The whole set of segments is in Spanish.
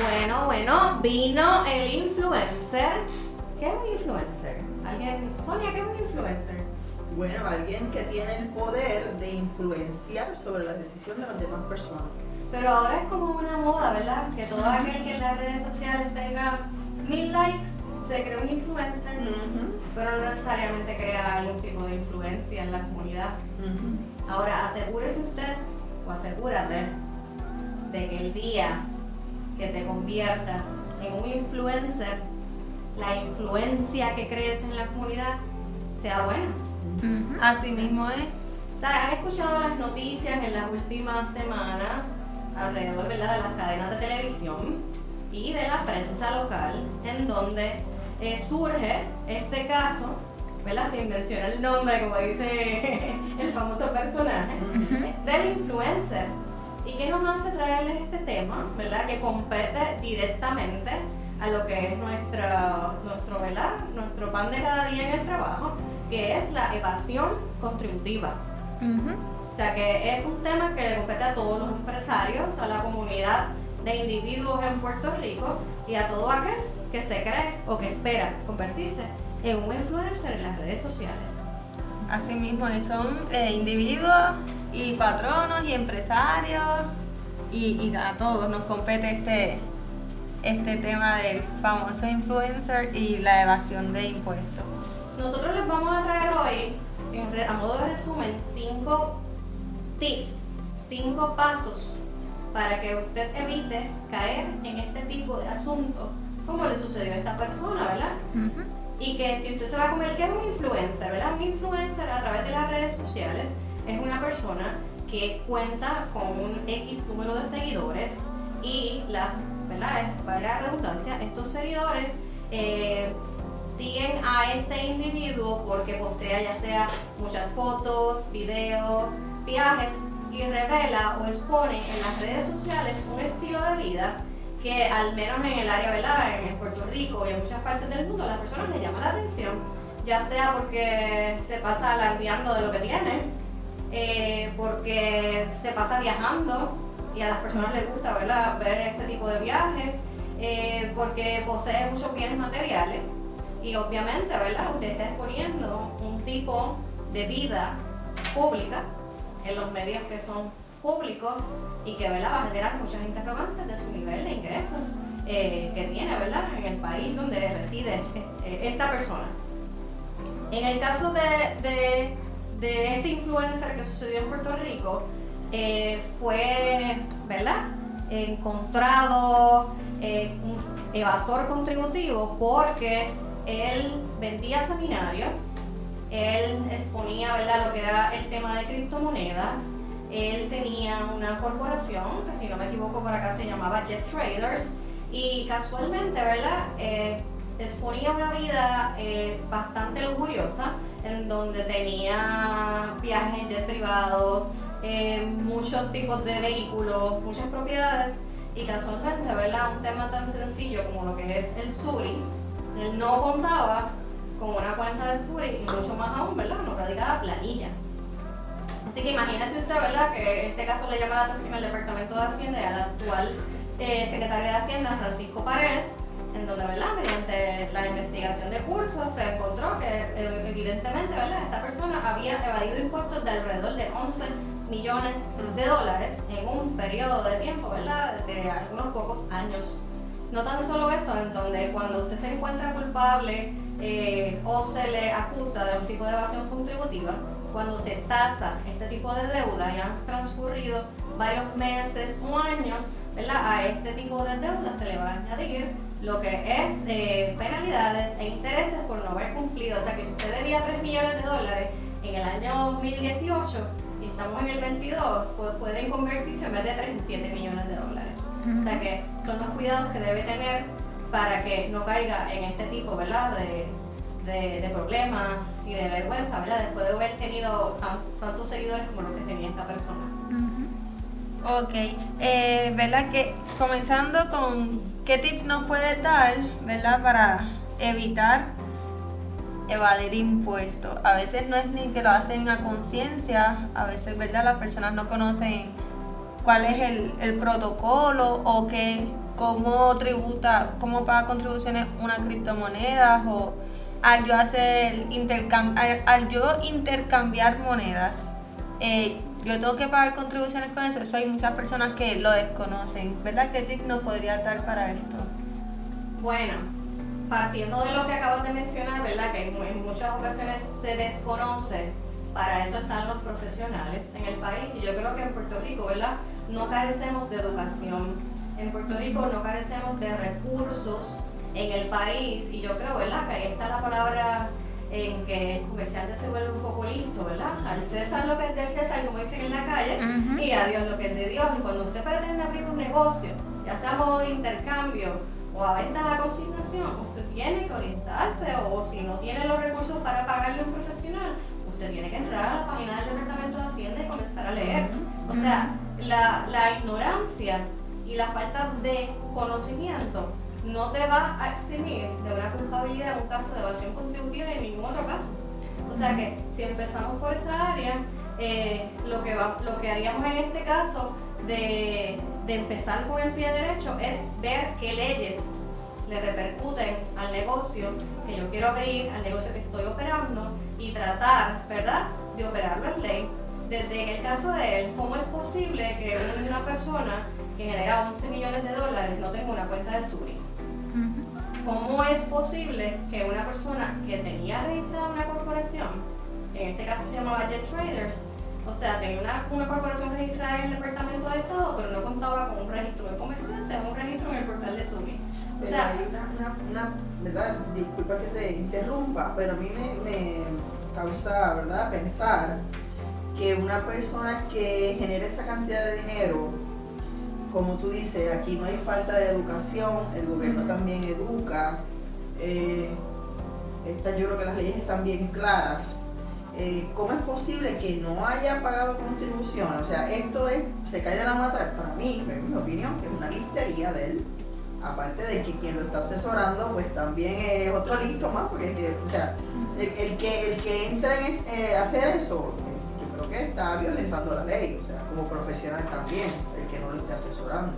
Bueno, bueno, vino el influencer. ¿Qué es un influencer? ¿Alguien? Sonia, ¿qué es un influencer? Bueno, alguien que tiene el poder de influenciar sobre la decisión de las demás personas. Pero ahora es como una moda, ¿verdad? Que todo aquel que en las redes sociales tenga mil likes se cree un influencer, pero no necesariamente crea algún tipo de influencia en la comunidad. Ahora, asegúrese usted o asegúrate de que el día que te conviertas en un influencer, la influencia que crees en la comunidad sea buena. Así mismo es. O sea, han escuchado las noticias en las últimas semanas alrededor ¿verdad? de las cadenas de televisión y de la prensa local, en donde eh, surge este caso, ¿verdad? sin mencionar el nombre, como dice el famoso personaje, del influencer. ¿Y qué nos hace traerles este tema, ¿verdad? que compete directamente a lo que es nuestra, nuestro, ¿verdad? nuestro pan de cada día en el trabajo, que es la evasión contributiva? O sea que es un tema que le compete a todos los empresarios, a la comunidad de individuos en Puerto Rico y a todo aquel que se cree o que espera convertirse en un influencer en las redes sociales. Así mismo, son eh, individuos y patronos y empresarios y, a todos nos compete este, este tema del famoso influencer y la evasión de impuestos. Nosotros les vamos a traer hoy, a modo de resumen, cinco tips, cinco pasos para que usted evite caer en este tipo de asuntos, como le sucedió a esta persona, ¿verdad? Y que si usted se va a comer, ¿qué es un influencer? ¿verdad? Un influencer a través de las redes sociales es una persona que cuenta con un X número de seguidores y la, ¿verdad? la redundancia, estos seguidores eh, siguen a este individuo porque postea ya sea muchas fotos, videos, viajes y revela o expone en las redes sociales un estilo de vida que al menos en el área, ¿verdad? En Puerto Rico y en muchas partes del mundo, las personas les llama la atención, ya sea porque se pasa alardeando de lo que tiene, eh, porque se pasa viajando y a las personas les gusta ¿verdad? ver este tipo de viajes, eh, porque posee muchos bienes materiales y obviamente ¿verdad? usted está exponiendo un tipo de vida pública en los medios que son públicos y que ¿verdad? va a generar muchas interrogantes de su nivel de ingresos eh, que tiene ¿verdad? en el país donde reside eh, esta persona. En el caso de, este influencer que sucedió en Puerto Rico, eh, fue ¿verdad? encontrado un evasor contributivo porque él vendía seminarios él exponía ¿verdad? lo que era el tema de criptomonedas. Él tenía una corporación, que si no me equivoco por acá se llamaba Jet Traders, y casualmente, ¿verdad? Eh, exponía una vida eh, bastante lujuriosa, en donde tenía viajes jet privados, eh, muchos tipos de vehículos, muchas propiedades, y casualmente, ¿verdad? Un tema tan sencillo como lo que es el SURI, él no contaba con una cuenta de Suri y mucho más aún, ¿verdad? No radicada planillas. Así que imagínese usted, ¿verdad? Que este caso le llama la atención al Departamento de Hacienda y al actual eh, de Hacienda, Francisco Paredes, en donde, ¿verdad? Mediante la investigación de cursos se encontró que eh, evidentemente, ¿verdad? Esta persona había evadido impuestos de alrededor de 11 millones de dólares en un periodo de tiempo, ¿verdad? De algunos pocos años. No tan solo eso, en donde cuando usted se encuentra culpable eh, o se le acusa de un tipo de evasión contributiva, cuando se tasa este tipo de deuda y han transcurrido varios meses o años, a este tipo de deuda se le va a añadir lo que es eh, penalidades e intereses por no haber cumplido. O sea que si usted debía 3 millones de dólares en el año 2018 y estamos en el 22, pues pueden convertirse en vez de 3 en 7 millones de dólares. O sea que son los cuidados que debe tener para que no caiga en este tipo, ¿verdad? De, de, problemas y de vergüenza, ¿verdad? Después de haber tenido tantos seguidores como los que tenía esta persona. Ok, eh, ¿verdad? Que comenzando con qué tips nos puede dar, ¿verdad? Para evitar evadir impuestos. A veces no es ni que lo hacen a conciencia, a veces, ¿verdad? Las personas no conocen cuál es el, el protocolo o qué, cómo tributa, cómo paga contribuciones una criptomoneda o al yo hacer intercam al, yo intercambiar monedas, eh, yo tengo que pagar contribuciones con eso. Eso hay muchas personas que lo desconocen. ¿Verdad? ¿Qué tip nos podría dar para esto? Bueno, partiendo de lo que acabas de mencionar, ¿verdad? Que en muchas ocasiones se desconoce, para eso están los profesionales en el país. Y yo creo que en Puerto Rico, ¿verdad? No carecemos de educación. En Puerto Rico no carecemos de recursos en el país. Y yo creo, ¿verdad? Que ahí está la palabra en que el comerciante se vuelve un poco listo, ¿verdad? Al César lo que es del César, como dicen en la calle, y a Dios lo que es de Dios. Y cuando usted pretende abrir un negocio, ya sea modo de intercambio o a venta a consignación, usted tiene que orientarse o si no tiene los recursos para pagarle a un profesional, usted tiene que entrar a la página del Departamento de Hacienda y comenzar a leer. O sea, la, la ignorancia y la falta de conocimiento no te va a eximir de una culpabilidad en un caso de evasión contributiva ni en ningún otro caso. O sea que si empezamos por esa área, eh, lo, que lo que haríamos en este caso de, de empezar con el pie derecho es ver qué leyes le repercuten al negocio que yo quiero abrir, al negocio que estoy operando y tratar, ¿verdad?, de operarlo en ley. Desde el caso de él, ¿cómo es posible que una persona que genera 11 millones de dólares no tenga una cuenta de Suri? ¿Cómo es posible que una persona que tenía registrada una corporación, en este caso se llamaba Jet Traders, o sea, tenía una, corporación registrada en el Departamento de Estado, pero no contaba con un registro de comerciantes, un registro en el portal de SUBI? O sea, hay una, una, ¿verdad? Disculpa que te interrumpa, pero a mí me, me causa, ¿verdad?, pensar que una persona que genera esa cantidad de dinero como tú dices, aquí no hay falta de educación, el gobierno también educa. Eh, yo creo que las leyes están bien claras. Eh, ¿Cómo es posible que no haya pagado contribución? O sea, esto es, se cae de la mata, para mí, en mi opinión, que es una listería de él. Aparte de que quien lo está asesorando, pues también es otro listo más, porque o sea, el, que, el que entra en eh, hacer eso, creo que está violentando la ley, o sea, como profesional también que no lo esté asesorando.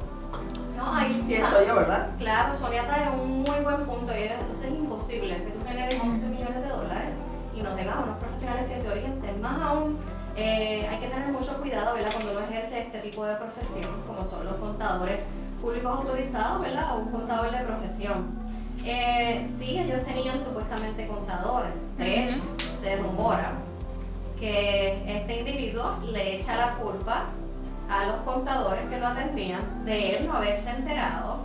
No, ahí Pienso yo, ¿verdad? Claro, Sonia trae un muy buen punto y entonces es imposible que tú generes 11 millones de dólares y no tengas unos profesionales que te orienten. Más aún, eh, hay que tener mucho cuidado, ¿verdad? Cuando uno ejerce este tipo de profesión, como son los contadores públicos autorizados, ¿verdad? O un contador de profesión. Eh, sí, ellos tenían supuestamente contadores. De hecho, se rumora que este individuo le echa la culpa a los contadores que lo atendían de él no haberse enterado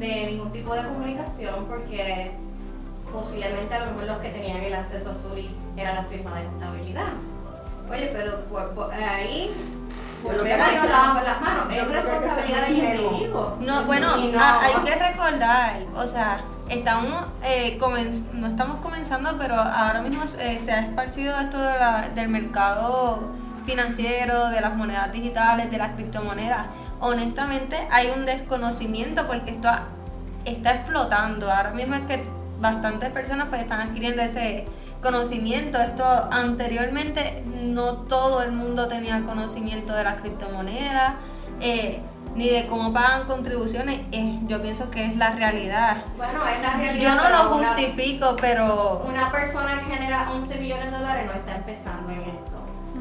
de ningún tipo de comunicación porque posiblemente a lo mejor los que tenían el acceso a Suri era la firma de contabilidad. Oye, pero ahí volvemos a las manos, es responsabilidad del individuo. No, bueno, ah, hay que recordar, o sea, estamos eh, no estamos comenzando, pero ahora mismo eh, se ha esparcido esto de la, del mercado financiero, de las monedas digitales, de las criptomonedas. Honestamente hay un desconocimiento porque esto está explotando. Ahora mismo es que bastantes personas pues están adquiriendo ese conocimiento. Esto anteriormente no todo el mundo tenía conocimiento de las criptomonedas. Eh, ni de cómo pagan contribuciones, eh, yo pienso que es la realidad. Bueno, es la realidad. Yo no lo justifico, pero... Una persona que genera 11 millones de dólares no está empezando en esto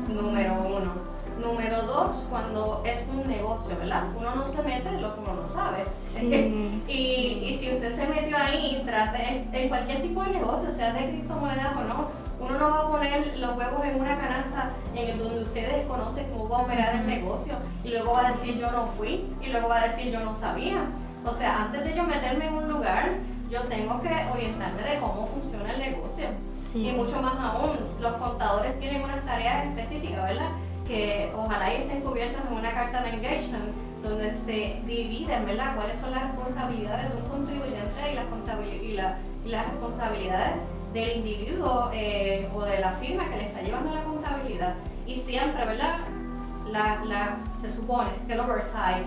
número uno. Número dos, cuando es un negocio, ¿verdad? Uno no se mete en lo que uno no sabe. y, y si usted se metió ahí, trate en cualquier tipo de negocio, sea de criptomonedas o no, uno no va a poner los huevos en una canasta en el donde usted desconoce cómo va a operar el negocio y luego va a decir yo no fui y luego va a decir yo no sabía. O sea, antes de yo meterme en un lugar, yo tengo que orientarme de cómo funciona el negocio. Y mucho más aún, los contadores tienen unas tareas específicas, ¿verdad? Que ojalá estén cubiertas en una carta de engagement donde se dividen, ¿verdad? Cuáles son las responsabilidades de un contribuyente y las, y las responsabilidades del individuo eh, o de la firma que le está llevando la contabilidad. Y siempre, ¿verdad? Se supone que el oversight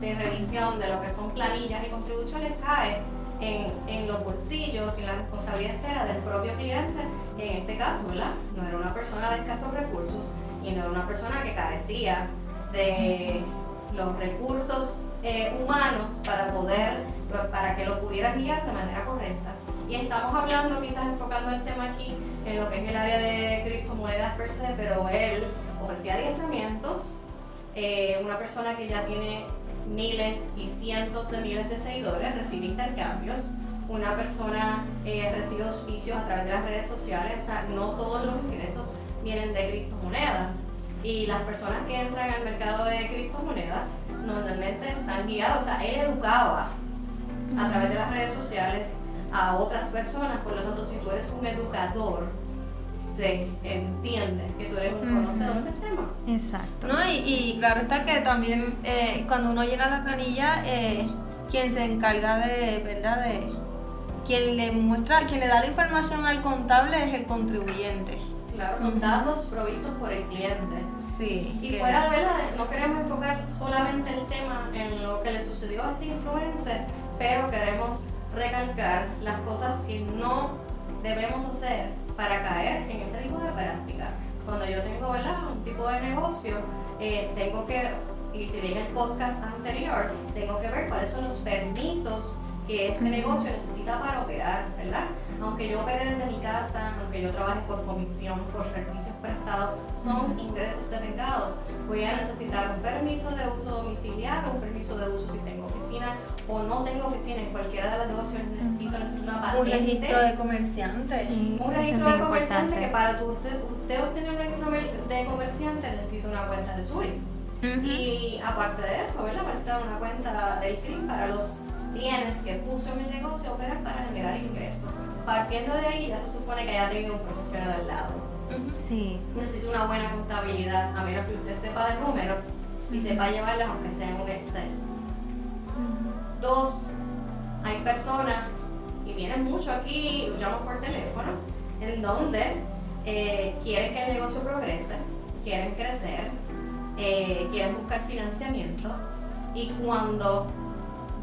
de revisión de lo que son planillas y contribuciones cae en, los bolsillos y la responsabilidad entera del propio cliente, que en este caso, ¿verdad? No era una persona de escasos recursos y no era una persona que carecía de, los recursos eh, humanos para poder, para que lo pudieras guiar de manera correcta. Y estamos hablando, quizás enfocando el tema aquí en lo que es el área de criptomonedas per se, pero él ofrecía adiestramientos, eh, una persona que ya tiene miles y cientos de miles de seguidores, recibe intercambios, una persona eh, recibe auspicios a través de las redes sociales, o sea, no todos los ingresos vienen de criptomonedas. Y las personas que entran al mercado de criptomonedas normalmente están guiadas, o sea, él educaba a través de las redes sociales a otras personas, por lo tanto, si tú eres un educador, se entiende que tú eres un conocedor del tema. Exacto. No, y, claro está que también eh, cuando uno llena la planilla, eh, quien se encarga de, ¿verdad? De, quien le muestra, quien le da la información al contable es el contribuyente. Claro, son datos provistos por el cliente. Sí. Y fuera de verdad, no queremos enfocar solamente el tema en lo que le sucedió a este influencer, pero queremos recalcar las cosas que no debemos hacer para caer en este tipo de práctica. Cuando yo tengo ¿verdad? un tipo de negocio, eh, tengo que, y si bien el podcast anterior, tengo que ver cuáles son los permisos que este negocio necesita para operar, ¿verdad? Aunque yo opere desde mi casa, aunque yo trabaje por comisión, por servicios prestados, son ingresos devengados. Voy a necesitar un permiso de uso domiciliario, un permiso de uso si tengo oficina o no tengo oficina. En cualquiera de las negocios necesito, necesito una patente. Un registro de comerciante. Sí, un registro de comerciante que para usted, usted obtener un registro de comerciante necesita una cuenta de SURI. Y aparte de eso, ¿verdad? Necesita una cuenta del CRIM para los bienes que puso en el negocio para generar ingresos. Partiendo de ahí, ya se supone que haya tenido un profesional al lado. Sí. Necesita una buena contabilidad, a menos que usted sepa de números y sepa llevarlas aunque sea en un Excel. Dos, hay personas, y vienen mucho aquí, llamo por teléfono, en donde eh, quieren que el negocio progrese, quieren crecer, eh, quieren buscar financiamiento, y cuando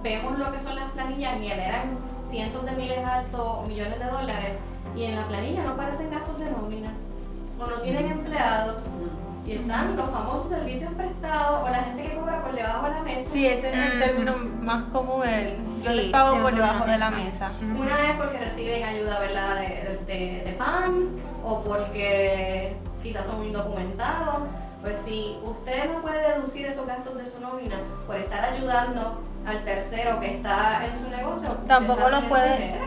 vemos lo que son las planillas y generan cientos de miles altos o millones de dólares y en la planilla no aparecen gastos de nómina o no tienen empleados y están los famosos servicios prestados o la gente que cobra por debajo de la mesa. Sí, ese es el término más común, el yo les pago por debajo de la mesa. Una vez porque reciben ayuda ¿verdad? De, de, de, PAN o porque quizás son indocumentados. Pues si usted no puede deducir esos gastos de su nómina por estar ayudando al tercero que está en su negocio. Tampoco los puede.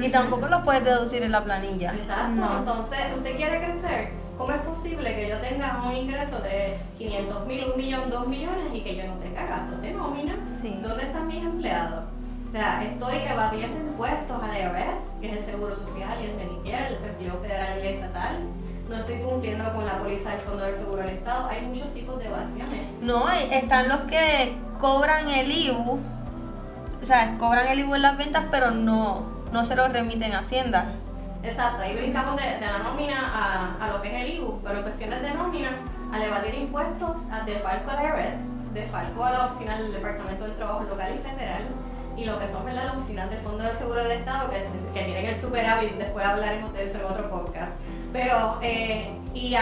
Y tampoco los puede deducir en la planilla. Exacto. Entonces, usted quiere crecer. ¿Cómo es posible que yo tenga un ingreso de 500 mil, un millón, dos millones y que yo no tenga gastos de nómina? ¿Dónde están mis empleados? O sea, estoy evadiendo impuestos al IRS, que es el Seguro Social y el Medicare, el desempleo federal y el estatal no estoy cumpliendo con la póliza del Fondo del Seguro del Estado. Hay muchos tipos de evasiones. No, están los que cobran el IBU, o sea, cobran el IBU en las ventas, pero no, no se lo remiten a Hacienda. Exacto, ahí brincamos de, la nómina a, a, lo que es el IBU, pero cuestiones de nómina, al evadir impuestos, a defalco al IRS, defalco a la oficina del Departamento del Trabajo Local y Federal, y lo que son ¿verdad? las oficinas del Fondo del Seguro del Estado, que, que tienen el superávit, después hablaremos de eso en otro podcast. Pero, eh, y,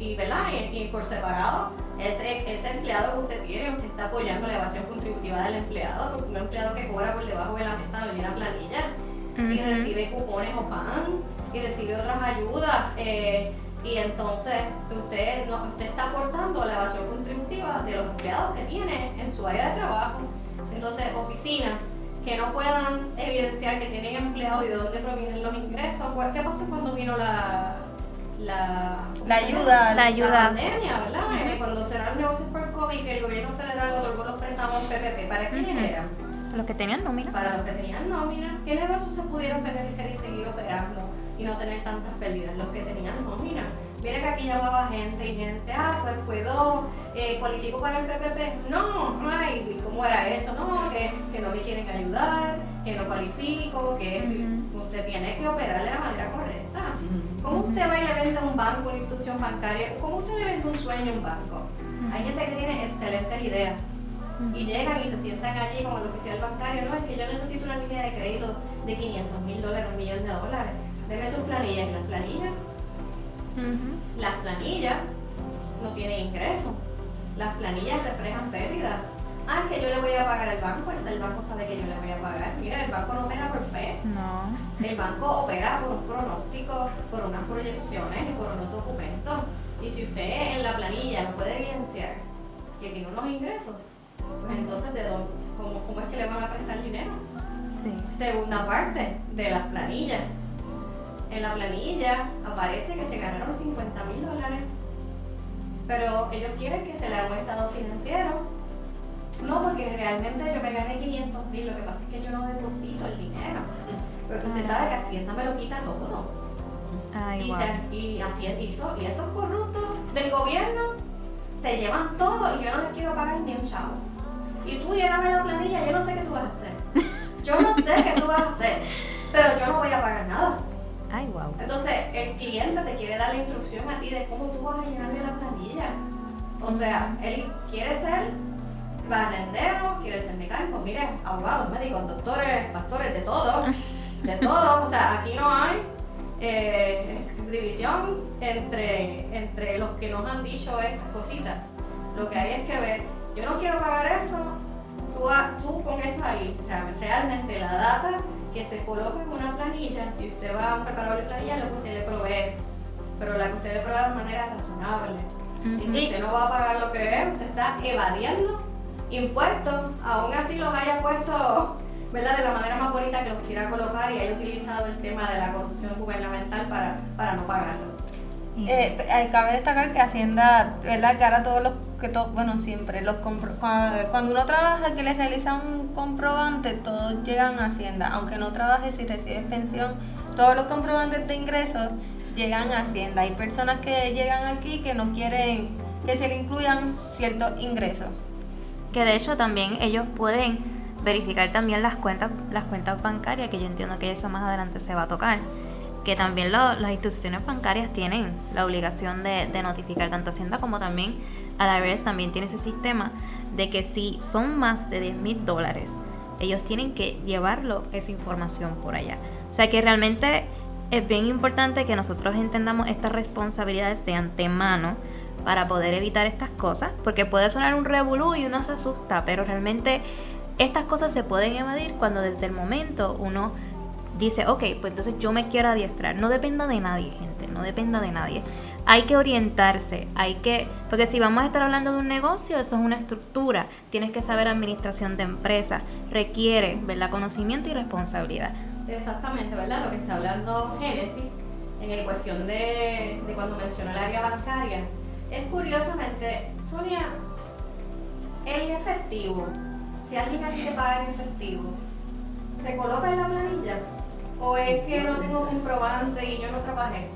y, ¿verdad? Y, por separado, ese, ese empleado que usted tiene, usted está apoyando la evasión contributiva del empleado, porque un empleado que cobra por debajo de la mesa no llena planilla y recibe cupones o pan y recibe otras ayudas. Eh, y entonces usted, no, usted está aportando la evasión contributiva de los empleados que tiene en su área de trabajo. Entonces, oficinas que no puedan evidenciar que tienen empleados y de dónde provienen los ingresos. ¿Qué pasó cuando vino la, la, la ayuda, la, ayuda. pandemia, ¿verdad? Eh, cuando cerraron negocios por COVID, que el gobierno federal otorgó los préstamos PPP, ¿para quiénes eran? Los que tenían nómina. Para los que tenían nómina. ¿Qué negocios se pudieron beneficiar y seguir operando y no tener tantas pérdidas? Los que tenían nómina. Mira que aquí llamaba gente y gente, ah, pues puedo, eh, cualifico para el PPP. No, ay, ¿cómo era eso? No, que, que no me quieren ayudar, que no cualifico, que usted tiene que operar de la manera correcta. ¿Cómo usted va y le vende a un banco, una institución bancaria? ¿Cómo usted le vende un sueño a un banco? Hay gente que tiene excelentes ideas y llegan y se sientan allí como el oficial bancario. No, es que yo necesito una línea de crédito de 500 mil dólares, un millón de dólares. Deme sus planillas. Y las planillas las planillas no tienen ingreso. Las planillas reflejan pérdidas. Ah, es que yo le voy a pagar al banco, es el banco sabe que yo le voy a pagar. Mira, el banco no opera por fe. No. El banco opera por un pronóstico, por unas proyecciones y por unos documentos. Y si usted en la planilla no puede evidenciar que tiene unos ingresos, pues entonces ¿de dónde, cómo, cómo es que le van a prestar dinero? Sí. Segunda parte de las planillas. En la planilla aparece que se ganaron 50 mil dólares, pero ellos quieren que se le haga un estado financiero. No, porque realmente yo me gané 500 mil, lo que pasa es que yo no deposito el dinero. Porque usted sabe que Hacienda me lo quita todo. Ay, Y, wow. se- y, así, eso- y esos corruptos del gobierno se llevan todo y yo no les quiero pagar ni un chavo. Y tú llévame la planilla, yo no sé qué tú vas a hacer. Yo no sé qué tú vas a hacer, pero yo no voy a pagar nada. Ay, wow. Entonces, el cliente te quiere dar la instrucción a ti de cómo tú vas a llenarle la planilla. O sea, él quiere ser barrendero, quiere ser mecánico, mire, abogados, médicos, doctores, pastores, de todo, de todo. O sea, aquí no hay eh, división entre, entre los que nos han dicho estas cositas. Lo que hay es que ver, yo no quiero pagar eso, tú, tú pon eso ahí. O sea, realmente la data que se coloca en una planilla, si usted va a un preparador de planilla, lo que usted le provee, pero la que usted le provee de manera razonable. Y si usted no va a pagar lo que es, usted está evadiendo impuestos, aún así los haya puesto ¿verdad? de la manera más bonita que los quiera colocar y haya utilizado el tema de la corrupción gubernamental para, para no pagarlo. Eh, eh, cabe destacar que Hacienda, ¿verdad? Que ahora todos los, que to- bueno, siempre, los compro- cuando, cuando uno trabaja que les realiza un comprobante, todos llegan a Hacienda. Aunque no trabajes si recibes pensión, todos los comprobantes de ingresos llegan a Hacienda. Hay personas que llegan aquí que no quieren que se le incluyan ciertos ingresos. Que de hecho también ellos pueden verificar también las cuentas, las cuentas bancarias, que yo entiendo que eso más adelante se va a tocar. Que también las instituciones bancarias tienen la obligación de, notificar tanto Hacienda como también a la IRS también tiene ese sistema de que si son más de 10 mil dólares, ellos tienen que llevarlo esa información por allá. O sea que realmente es bien importante que nosotros entendamos estas responsabilidades de antemano para poder evitar estas cosas, porque puede sonar un revolú y uno se asusta, pero realmente estas cosas se pueden evadir cuando desde el momento uno dice, ok, pues entonces yo me quiero adiestrar. No dependa de nadie, gente, no dependa de nadie. Hay que orientarse, hay que, porque si vamos a estar hablando de un negocio, eso es una estructura, tienes que saber administración de empresa, requiere, ¿verdad? Conocimiento y responsabilidad. Exactamente, ¿verdad? Lo que está hablando Génesis en el cuestión de, de cuando menciona el área bancaria. Es curiosamente, Sonia, el efectivo, si alguien aquí te paga en efectivo, ¿se coloca en la planilla? ¿O es que no tengo comprobante y yo no trabajé?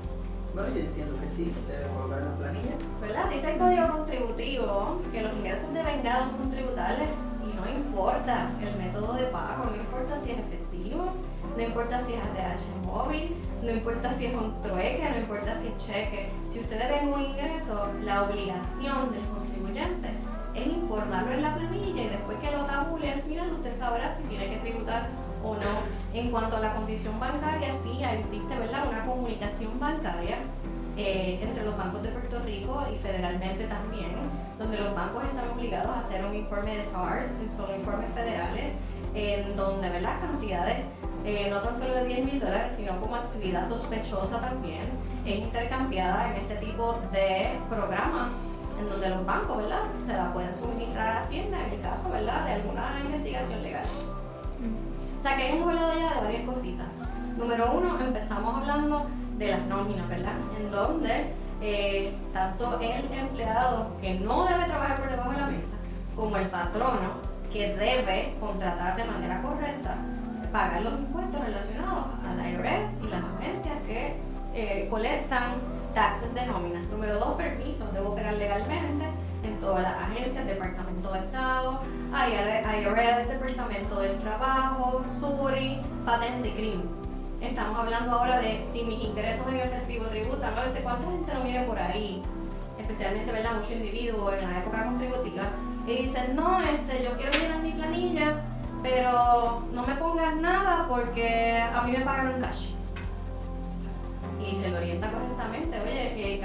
Bueno, yo entiendo que sí, que se debe colocar en la planilla. ¿Verdad? Dice el código contributivo que los ingresos de vengados son tributables y no importa el método de pago, no importa si es efectivo, no importa si es ATH móvil, no importa si es un trueque, no importa si es cheque. Si ustedes ven un ingreso, la obligación del contribuyente es informarlo en la planilla y después que lo tabule al final usted sabrá si tiene que tributar o no. En cuanto a la condición bancaria, sí existe ¿verdad? una comunicación bancaria eh, entre los bancos de Puerto Rico y federalmente también, donde los bancos están obligados a hacer un informe de SARS, son informes federales, en donde ven las cantidades eh, no tan solo de 10 mil dólares, sino como actividad sospechosa también, es intercambiada en este tipo de programas en donde los bancos, ¿verdad? Se la pueden suministrar a Hacienda en el caso, ¿verdad? De alguna investigación legal. O sea que hemos hablado ya de varias cositas. Número uno, empezamos hablando de las nóminas, ¿verdad? En donde eh, tanto el empleado que no debe trabajar por debajo de la mesa, como el patrono que debe contratar de manera correcta, pagar los impuestos relacionados a la IRS y las agencias que eh, colectan taxes de nómina. Número dos, permisos. Debo operar legalmente en todas las agencias, Departamento de Estado, IRS, Departamento del Trabajo, SURI, Patente y CRIM. Estamos hablando ahora de si mis ingresos en efectivo tributan, no sé cuánta gente lo mire por ahí, especialmente ¿verdad? muchos individuos en la época contributiva, y dicen, no, este, yo quiero llenar mi planilla, pero no me pongas nada porque a mí me pagan un cash. Y se lo orienta correctamente, oye,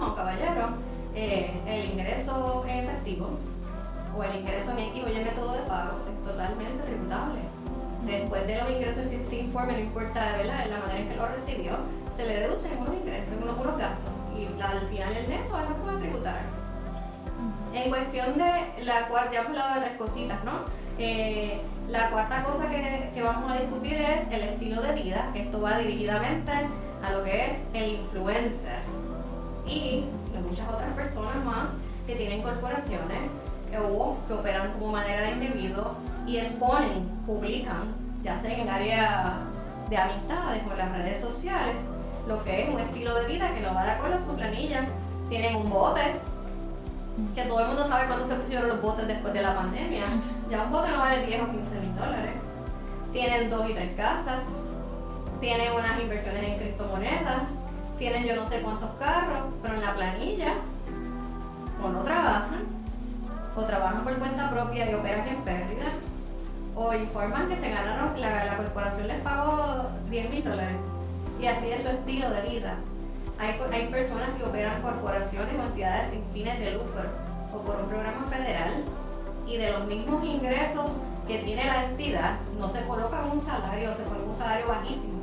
o caballero, eh, el ingreso en efectivo o el ingreso en X o Y método de pago es totalmente tributable. Después de los ingresos que este informe, no importa ¿verdad? la manera en que lo recibió, se le deducen unos ingresos, unos, unos gastos y al final el neto es lo que va a tributar. En cuestión de la cuarta, ya hemos hablado de tres cositas, ¿no? Eh, la cuarta cosa que, que, vamos a discutir es el estilo de vida, que esto va dirigidamente a lo que es el influencer y muchas otras personas más que tienen corporaciones o que operan como manera de individuo y exponen, publican, ya sea en el área de amistades o en las redes sociales, lo que es un estilo de vida que no va de acuerdo a su planilla. Tienen un bote, que todo el mundo sabe cuándo se pusieron los botes después de la pandemia. Ya un bote no vale 10 o 15 mil dólares. Tienen dos y tres casas, tienen unas inversiones en criptomonedas, tienen yo no sé cuántos carros, pero en la planilla o no trabajan, o trabajan por cuenta propia y operan en pérdida, o informan que se ganaron, la, la corporación les pagó 10 mil dólares. Y así es su estilo de vida. Hay, hay personas que operan corporaciones o entidades sin fines de lucro o por un programa federal y de los mismos ingresos que tiene la entidad no se coloca un salario, se pone un salario bajísimo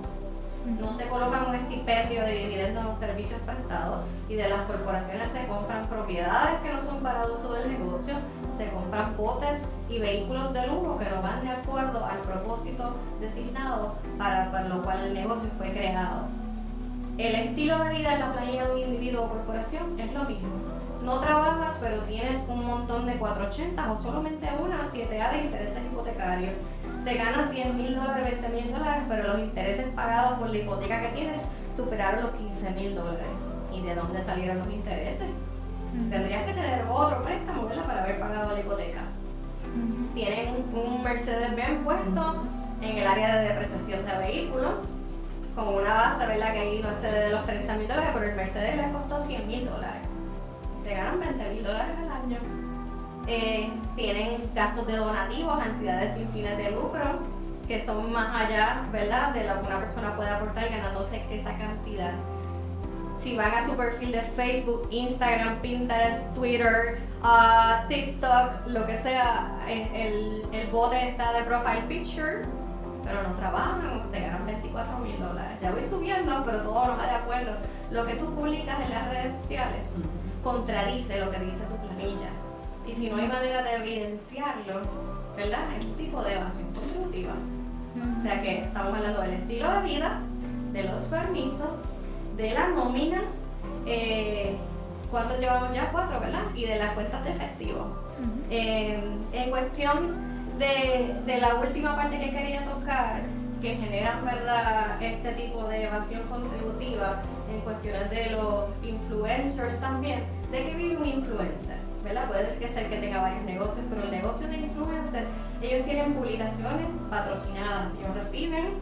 no se colocan un estipendio de dividendos o servicios prestados y de las corporaciones se compran propiedades que no son para uso del negocio, se compran botes y vehículos de lujo que van de acuerdo al propósito designado para, para lo cual el negocio fue creado. El estilo de vida en la planilla de un individuo o corporación es lo mismo. No trabajas, pero tienes un montón de 480 o solamente una 7A de intereses hipotecarios te ganas 10 mil dólares, 20 mil dólares, pero los intereses pagados por la hipoteca que tienes superaron los 15 mil dólares. ¿Y de dónde salieron los intereses? Tendrías que tener otro préstamo para haber pagado la hipoteca. Tienen un, Mercedes-Benz puesto en el área de depreciación de vehículos, con una base ¿verdad? que ahí no excede de los 30 mil dólares, pero el Mercedes les costó 100 mil dólares. Se ganan 20 mil dólares al año. Eh, tienen gastos de donativos a entidades sin fines de lucro, que son más allá, ¿verdad?, de lo que una persona puede aportar ganándose esa cantidad. Si van a su perfil de Facebook, Instagram, Pinterest, Twitter, uh, TikTok, lo que sea, el, el bote está de profile picture, pero no trabajan, se ganan 24 mil dólares. Ya voy subiendo, pero todo no va de acuerdo. Lo que tú publicas en las redes sociales contradice lo que dice tu planilla. Y si no hay manera de evidenciarlo, ¿verdad? Es un tipo de evasión contributiva. O sea que estamos hablando del estilo de vida, de los permisos, de la nómina, eh, ¿cuántos llevamos ya? Cuatro, ¿verdad? Y de las cuentas de efectivo. Eh, en cuestión de, de, la última parte que quería tocar, que generan, ¿verdad?, este tipo de evasión contributiva en cuestiones de los influencers también, ¿de qué vive un influencer? ¿Verdad? Puede ser que tenga varios negocios, pero el negocio de influencer, ellos tienen publicaciones patrocinadas, ellos reciben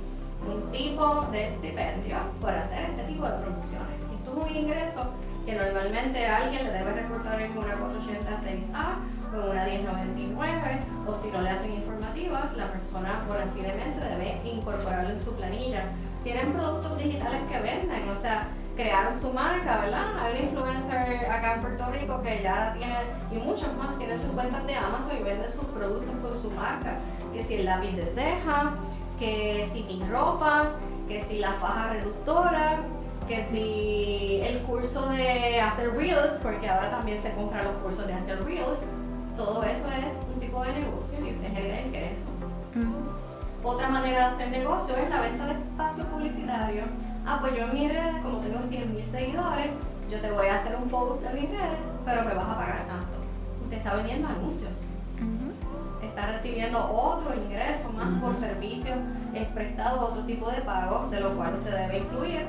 un tipo de estipendio por hacer este tipo de promociones. Esto es un ingreso que normalmente alguien le debe reportar en una 486A o en una 1099 o si no le hacen informativas, la persona bonafidamente debe incorporarlo en su planilla. Tienen productos digitales que venden, o sea, crearon su marca, ¿verdad? Hay un influencer acá en Puerto Rico que ya la tiene, y muchos más, tienen sus cuentas de Amazon y venden sus productos con su marca. Que si el lápiz de ceja, que si mi ropa, que si la faja reductora, que si el curso de hacer reels, porque ahora también se compran los cursos de hacer reels, todo eso es un tipo de negocio y genera ingreso. Otra manera de hacer negocio es la venta de espacio publicitario ah, pues yo en mis redes, como tengo 100 mil seguidores, yo te voy a hacer un post en mis redes, pero me vas a pagar tanto. Usted está vendiendo anuncios. Está recibiendo otro ingreso más por servicios prestado otro tipo de pagos, de lo cual usted debe incluir,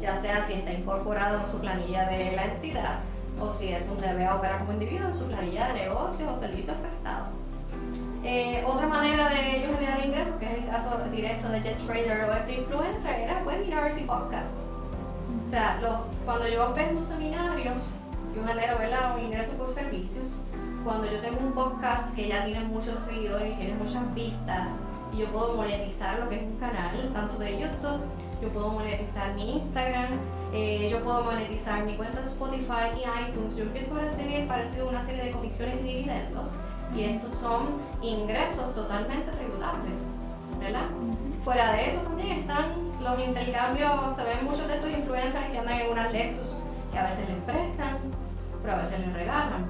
ya sea si está incorporado en su planilla de la entidad o si es un debe operar como individuo en su planilla de negocios o servicios prestados. Eh, otra manera de ellos generar ingresos, que es el caso directo de Jet Trader o de Influencer, era webinars y podcasts. O sea, cuando yo vendo seminarios, yo genero ¿verdad? un ingreso por servicios. Cuando yo tengo un podcast que ya tiene muchos seguidores y tiene muchas vistas y yo puedo monetizar lo que es un canal, tanto de YouTube, yo puedo monetizar mi Instagram, eh, yo puedo monetizar mi cuenta de Spotify y iTunes. Yo empiezo a recibir parecido a una serie de comisiones y dividendos y estos son ingresos totalmente tributables, ¿verdad? Fuera de eso también están los intercambios, se ven muchos de estos influencers que andan en una Lexus que a veces les prestan, pero a veces les regalan.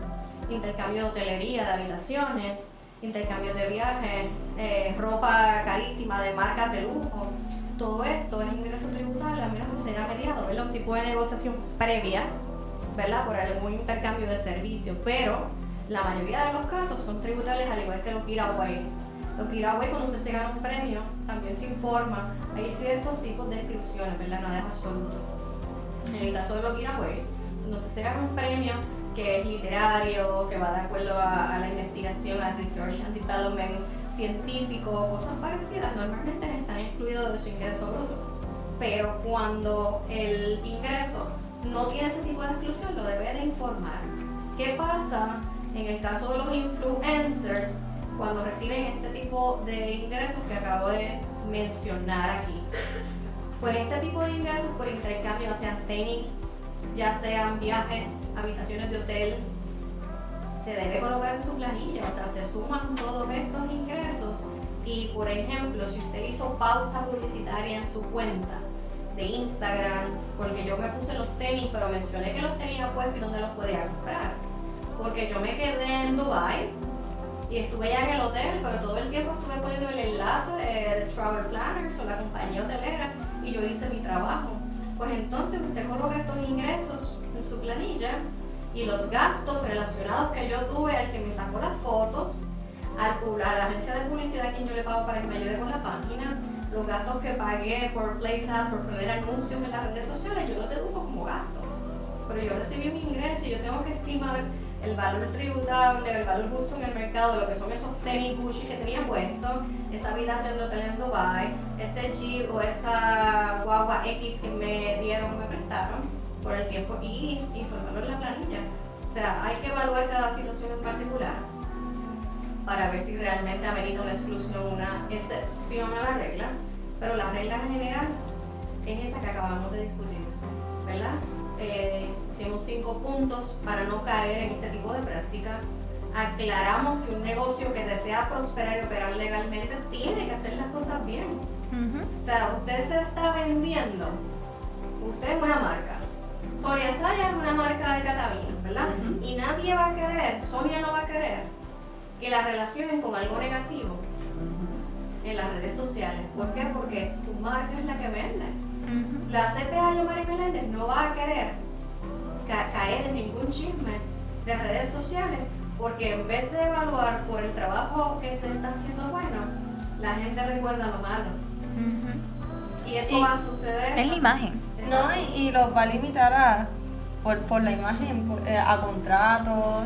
Intercambio de hotelería, de habitaciones, intercambios de viajes, eh, ropa carísima de marcas de lujo. Todo esto es ingreso tributario, a menos que sea mediado, ¿verdad? Un tipo de negociación previa, ¿verdad? Por algún intercambio de servicios, pero la mayoría de los casos son tributables al igual que los giveaways. Los giveaways cuando usted se gana un premio también se informa, hay ciertos tipos de exclusiones, ¿verdad? Nada es absoluto. En el caso de los giveaways, cuando usted se gana un premio que es literario, que va de acuerdo a, la investigación, al research and development científico, cosas parecidas, normalmente están excluidos de su ingreso bruto. Pero cuando el ingreso no tiene ese tipo de exclusión, lo debe de informar. ¿Qué pasa en el caso de los influencers cuando reciben este tipo de ingresos que acabo de mencionar aquí? Pues este tipo de ingresos por intercambio, ya sean tenis, ya sean viajes, habitaciones de hotel, se debe colocar en su planilla, o sea, se suman todos estos ingresos y, por ejemplo, si usted hizo pauta publicitaria en su cuenta de Instagram, porque yo me puse los tenis, pero mencioné que los tenía puestos y dónde los podía comprar, porque yo me quedé en Dubai y estuve ya en el hotel, pero todo el tiempo estuve poniendo el enlace de, de Travel Planners o la compañía hotelera y yo hice mi trabajo. Pues entonces usted coloca estos ingresos su planilla y los gastos relacionados que yo tuve al que me sacó las fotos, al, a la agencia de publicidad a quien yo le pago para que me ayude con la página, los gastos que pagué por Place por poner anuncios en las redes sociales, yo lo deduzco como gasto. Pero yo recibí mi ingreso y yo tengo que estimar el valor tributable, el valor justo en el mercado, lo que son esos tenis Gucci que tenía puesto, esa habitación de hotel en Dubai, ese jeep o esa guagua X que me dieron, me prestaron por el tiempo y informarlo en la planilla. O sea, hay que evaluar cada situación en particular para ver si realmente amerita una exclusión, una excepción a la regla, pero la regla general es esa que acabamos de discutir, ¿verdad? Eh, hicimos cinco puntos para no caer en este tipo de práctica. Aclaramos que un negocio que desea prosperar y operar legalmente tiene que hacer las cosas bien. O sea, usted se está vendiendo, usted es una marca, Sonia Saya es una marca de catamina, ¿verdad? Y nadie va a querer, Sonia no va a querer que la relacionen con algo negativo en las redes sociales. ¿Por qué? Porque su marca es la que vende. La CPA Mari Meléndez no va a querer caer en ningún chisme de redes sociales porque en vez de evaluar por el trabajo que se está haciendo bueno, la gente recuerda lo malo. Y eso va a suceder. Es la imagen. No, y, los va a limitar a, por, la imagen, eh, a contratos,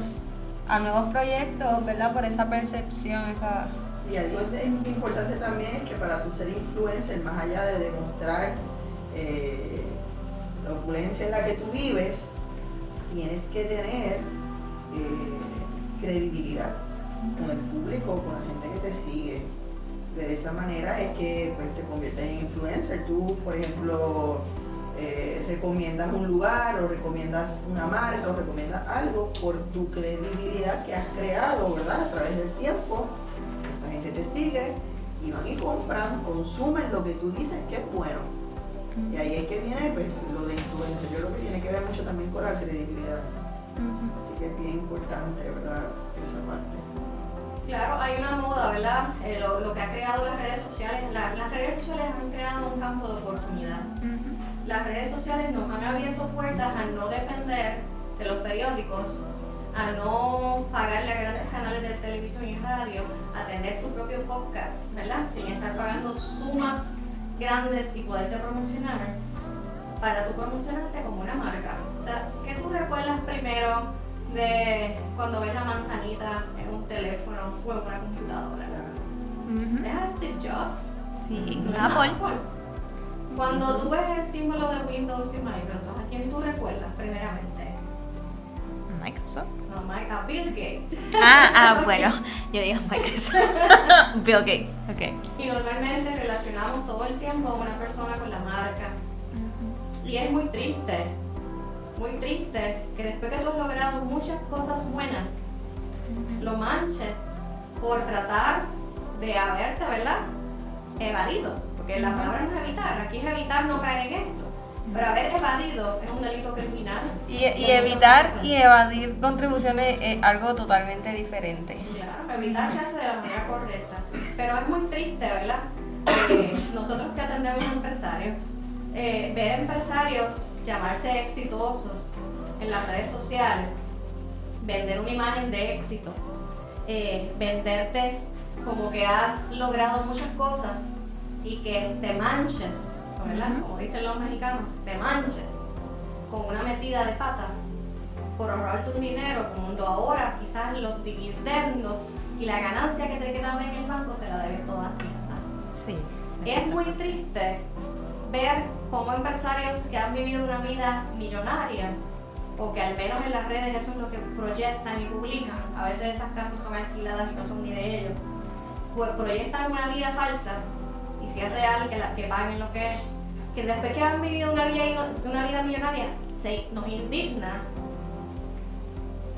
a nuevos proyectos, ¿verdad? Por esa percepción, esa... Y algo importante también es que para tu ser influencer, más allá de demostrar eh, la opulencia en la que tú vives, tienes que tener eh, credibilidad con el público, con la gente que te sigue. De esa manera es que pues, te conviertes en influencer. Tú, por ejemplo, eh, recomiendas un lugar o recomiendas una marca o recomiendas algo por tu credibilidad que has creado, ¿verdad? A través del tiempo. La gente te sigue y van y compran, consumen lo que tú dices que es bueno. Y ahí es que viene pues, lo de influencia. Yo creo que tiene que ver mucho también con la credibilidad. Así que es bien importante, ¿verdad? Esa parte. Claro, hay una moda, ¿verdad? Eh, lo, que ha creado las redes sociales. las redes sociales han creado un campo de oportunidad las redes sociales nos han abierto puertas a no depender de los periódicos, a no pagarle a grandes canales de televisión y radio, a tener tu propio podcast, ¿verdad? Sin estar pagando sumas grandes y poderte promocionar para tú promocionarte como una marca. O sea, ¿qué tú recuerdas primero de cuando ves la manzanita un teléfono o una computadora? ¿Es Steve Jobs? Sí, Apple. Cuando tú ves el símbolo de Windows y Microsoft, ¿a quién tú recuerdas primeramente? Microsoft. Microsoft. No, Mike, a Bill Gates. Ah, ah, bueno, yo digo Microsoft. Bill Gates, ok. Y normalmente relacionamos todo el tiempo a una persona con la marca. Y es muy triste, muy triste que después que tú has logrado muchas cosas buenas, lo manches por tratar de haberte, ¿verdad? Evadido. Porque la palabra no es evitar, aquí es evitar no caer en esto. Pero haber evadido es un delito criminal. Y, y evitar y evadir contribuciones es algo totalmente diferente. Claro, evitar se hace de la manera correcta. Pero es muy triste, ¿verdad? Eh, nosotros que atendemos a empresarios, eh, ver empresarios llamarse exitosos en las redes sociales, vender una imagen de éxito, eh, venderte como que has logrado muchas cosas y que te manches, ¿verdad? Como dicen los mexicanos, te manches con una metida de pata por ahorrarte un dinero cuando ahora quizás los dividendos y la ganancia que te quedaba en el banco se la debes toda a Hacienda. Sí. Es muy triste ver cómo empresarios que han vivido una vida millonaria, o que al menos en las redes eso es lo que proyectan y publican, a veces esas casas son alquiladas y no son ni de ellos, pues proyectan una vida falsa, y si es real que, la, que paguen lo que es, que después que han vivido una vida, una vida millonaria, se, nos indigna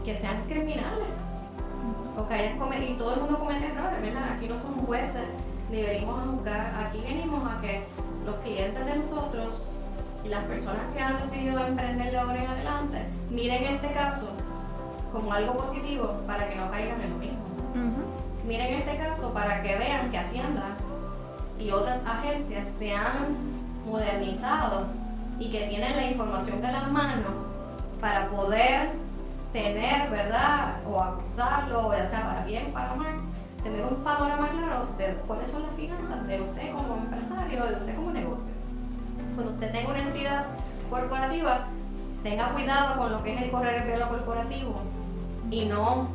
que sean criminales, o que hayan cometido, y todo el mundo comete errores, ¿verdad? Aquí no somos jueces, ni venimos a juzgar, aquí venimos a que los clientes de nosotros y las personas que han decidido emprender de ahora en adelante miren este caso como algo positivo para que no caigan en lo mismo. Miren este caso para que vean que Hacienda y otras agencias se han modernizado y que tienen la información de la mano para poder tener, ¿verdad? O acusarlo, ya sea para bien, para mal, tener un panorama claro de cuáles son las finanzas de usted como empresario, de usted como negocio. Cuando usted tenga una entidad corporativa, tenga cuidado con lo que es el correr el velo corporativo y no,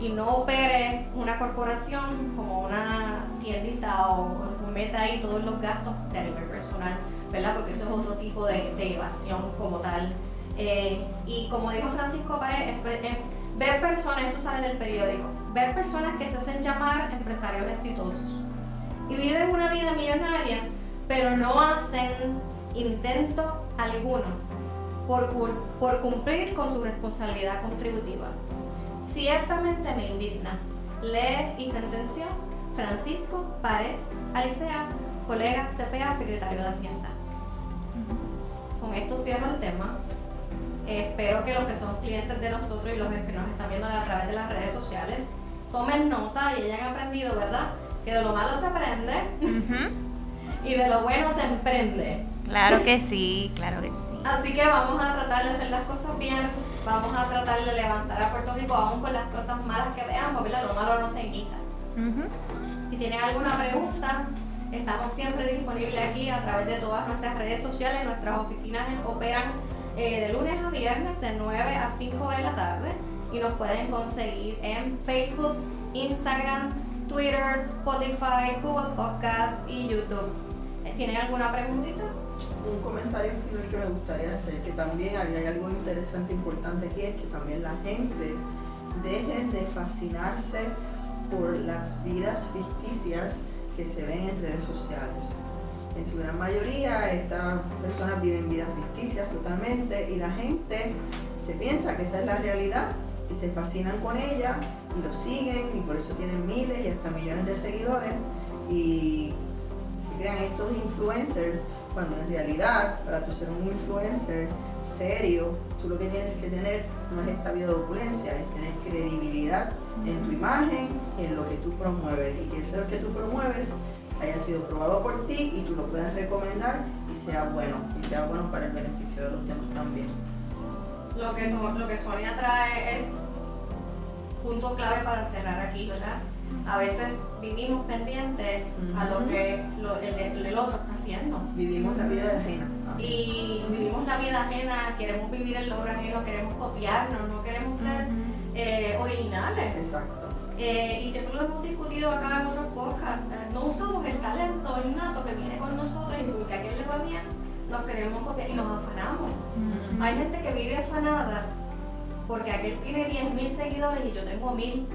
y no opere una corporación como una tiendita o meta ahí todos los gastos de nivel personal, ¿verdad? Porque eso es otro tipo de, evasión como tal. Eh, y como dijo Francisco Pared, ver personas, esto sale del periódico, ver personas que se hacen llamar empresarios exitosos y viven una vida millonaria, pero no hacen intento alguno por, por cumplir con su responsabilidad contributiva. Ciertamente me indigna. Lee y sentenció Francisco Párez Alicea, colega CPA, secretario de Hacienda. Con esto cierro el tema. espero que los que son clientes de nosotros y los que nos están viendo a través de las redes sociales tomen nota y hayan aprendido, ¿verdad? Que de lo malo se aprende y de lo bueno se emprende. Claro que sí, claro que sí. Así que vamos a tratar de hacer las cosas bien, vamos a tratar de levantar a Puerto Rico aún con las cosas malas que veamos, ¿verdad? Lo malo no se quita. Si tienen alguna pregunta, estamos siempre disponibles aquí a través de todas nuestras redes sociales. Nuestras oficinas operan eh, de lunes a viernes de 9 a 5 de la tarde y nos pueden conseguir en Facebook, Instagram, Twitter, Spotify, Google Podcast y YouTube. ¿Tienen alguna preguntita? Un comentario final que me gustaría hacer, que también hay algo interesante, importante aquí, es que también la gente deje de fascinarse por las vidas ficticias que se ven en redes sociales. En su gran mayoría estas personas viven vidas ficticias totalmente y la gente se piensa que esa es la realidad y se fascinan con ella y lo siguen y por eso tienen miles y hasta millones de seguidores y crean estos influencers cuando en realidad para tú ser un influencer serio, tú lo que tienes que tener no es esta vida de opulencia, es tener credibilidad en tu imagen, en lo que tú promueves y que eso que tú promueves haya sido probado por ti y tú lo puedas recomendar y sea bueno, y sea bueno para el beneficio de los demás también. Lo que, lo que Sonia trae es punto clave para cerrar aquí, ¿verdad? A veces vivimos pendientes a lo que el, otro está haciendo. Vivimos la vida ajena. Y vivimos la vida ajena, queremos vivir el logro ajeno, queremos copiarnos, no queremos ser eh, originales. Exacto. Eh, y siempre lo hemos discutido acá en otros podcasts, eh, no usamos el talento innato que viene con nosotros y porque a aquel le va bien, nos queremos copiar y nos afanamos. Hay gente que vive afanada porque aquel tiene 10.000 seguidores y yo tengo 1.000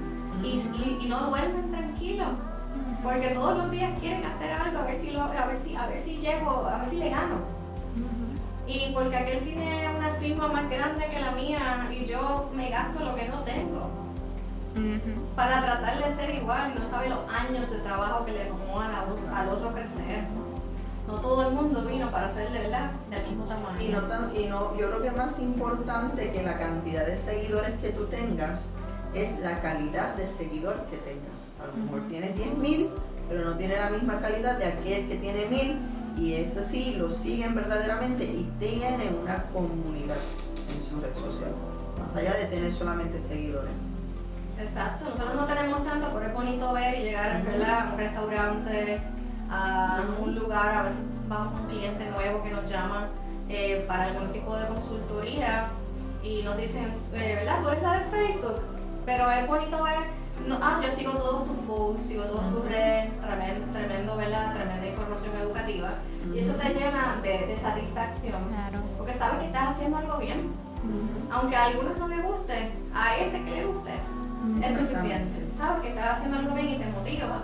y, y, y no duermen tranquilos. Porque todos los días quieren hacer algo, a ver si, lo, a ver si, a ver si llego, a ver si le gano. Y porque aquel tiene una firma más grande que la mía y yo me gasto lo que no tengo. Para tratar de ser igual no sabe los años de trabajo que le tomó a la- al otro crecer. No todo el mundo vino para de verdad del mismo tamaño. Y no, tan- y no, yo creo que más importante que la cantidad de seguidores que tú tengas es la calidad de seguidor que tengas. A lo mejor tienes 10.000, pero no tiene la misma calidad de aquel que tiene 1.000 y es así, lo siguen verdaderamente y tienen una comunidad en su red social, más allá de tener solamente seguidores. Exacto, nosotros no tenemos tanto, pero es bonito ver y llegar ¿verdad? a un restaurante, a un lugar, a veces vamos con un cliente nuevo que nos llama eh, para algún tipo de consultoría y nos dicen, eh, ¿verdad? Tú eres la de Facebook, pero es bonito ver, no, ah, yo sigo todos tus posts, sigo todas tus redes, tremendo, tremendo, ¿verdad? Tremenda información educativa y eso te llena de, de satisfacción, Claro. porque sabes que estás haciendo algo bien, aunque a algunos no les guste, a ese que le guste es suficiente. Sabes que estás haciendo algo bien y te motiva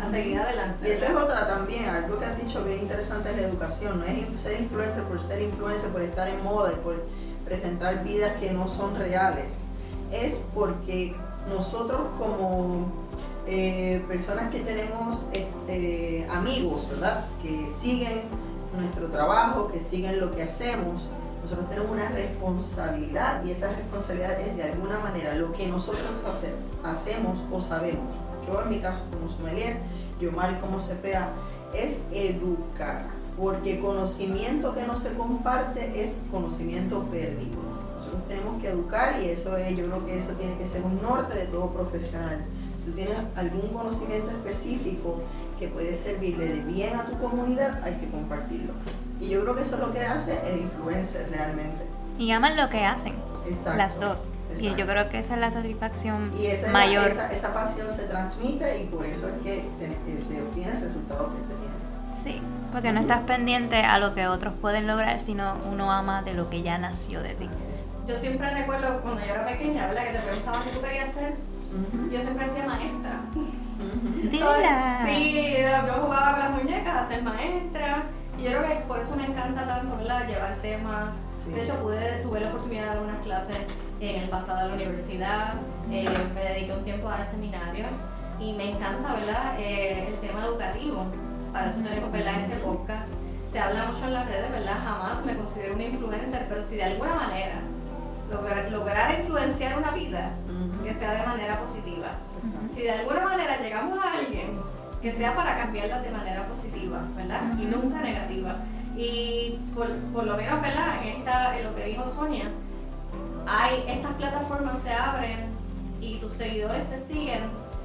a seguir adelante. Y eso es otra también, algo que has dicho bien interesante es la educación, no es ser influencer por ser influencer, por estar en moda y por presentar vidas que no son reales. Es porque nosotros como eh, personas que tenemos este, amigos, ¿verdad? Que siguen nuestro trabajo, que siguen lo que hacemos, nosotros tenemos una responsabilidad y esa responsabilidad es de alguna manera lo que nosotros hace- hacemos o sabemos. Yo en mi caso como sommelier, yo Mari como CPA, es educar, porque conocimiento que no se comparte es conocimiento perdido. Nosotros tenemos que educar y eso es, yo creo que eso tiene que ser un norte de todo profesional. Si tú tienes algún conocimiento específico que puede servirle de bien a tu comunidad, hay que compartirlo. Y yo creo que eso es lo que hace el influencer realmente. Y aman lo que hacen, Exacto. las dos. Y yo exacto. creo que esa es la satisfacción Y esa, es la- mayor. esa, esa pasión se transmite y por eso es que te- se obtiene el resultado que se tiene. Sí, porque no estás pendiente a lo que otros pueden lograr, sino uno ama de lo que ya nació de ti. Yo siempre recuerdo cuando yo era pequeña, ¿verdad? Que te preguntaban qué tú querías ser. Yo siempre decía maestra. Dila. Sí, yo jugaba con las muñecas a ser maestra. Y yo creo que por eso me encanta tanto, ¿verdad? Llevar temas. Sí. De hecho, pude, tuve la oportunidad de dar unas clases en el pasado de la universidad. eh, me dediqué un tiempo a dar seminarios. Y me encanta, ¿verdad? Eh, el tema educativo. Para eso tenemos, ¿verdad? Este podcast. Se habla mucho en las redes, ¿verdad? Jamás me considero una influencer, pero si de alguna manera lograr, lograr influenciar una vida, que sea de manera positiva. Si de alguna manera llegamos a alguien que sea para cambiarla de manera positiva, ¿verdad? Y nunca negativa. Y por, por lo menos, ¿verdad? En, esta, en lo que dijo Sonia, hay, estas plataformas se abren y tus seguidores te siguen.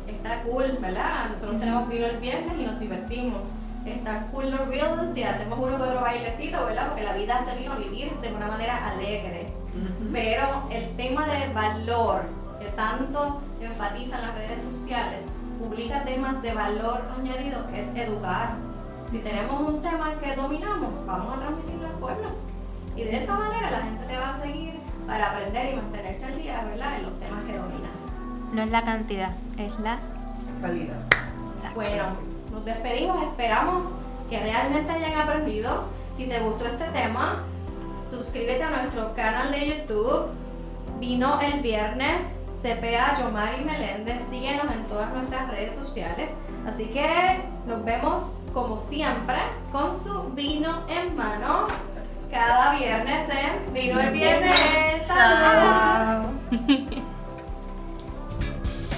Está cool, ¿verdad? Nosotros tenemos vino el viernes y nos divertimos. Está cool los reels y hacemos uno que otro bailecito, ¿verdad? Porque la vida se vino a vivir de una manera alegre. Ujú. Pero el tema de valor que tanto enfatizan las redes sociales, publica temas de valor añadido, es educar. Si tenemos un tema que dominamos, vamos a transmitirlo al pueblo. Y de esa manera la gente te va a seguir para aprender y mantenerse al día, ¿verdad? En los temas que dominas. No es la cantidad, es la... Calidad. Exacto. Bueno, nos despedimos, esperamos que realmente hayan aprendido. Si te gustó este tema, suscríbete a nuestro canal de YouTube. Vino el viernes, CPA Yomari Meléndez. Síguenos en todas nuestras redes sociales. Así que nos vemos como siempre con su vino en mano. Cada viernes en Vino el Viernes. ¡Saludos!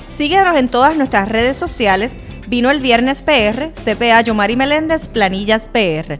Síguenos en todas nuestras redes sociales. Vino el Viernes PR, CPA Yomari Meléndez, Planillas PR.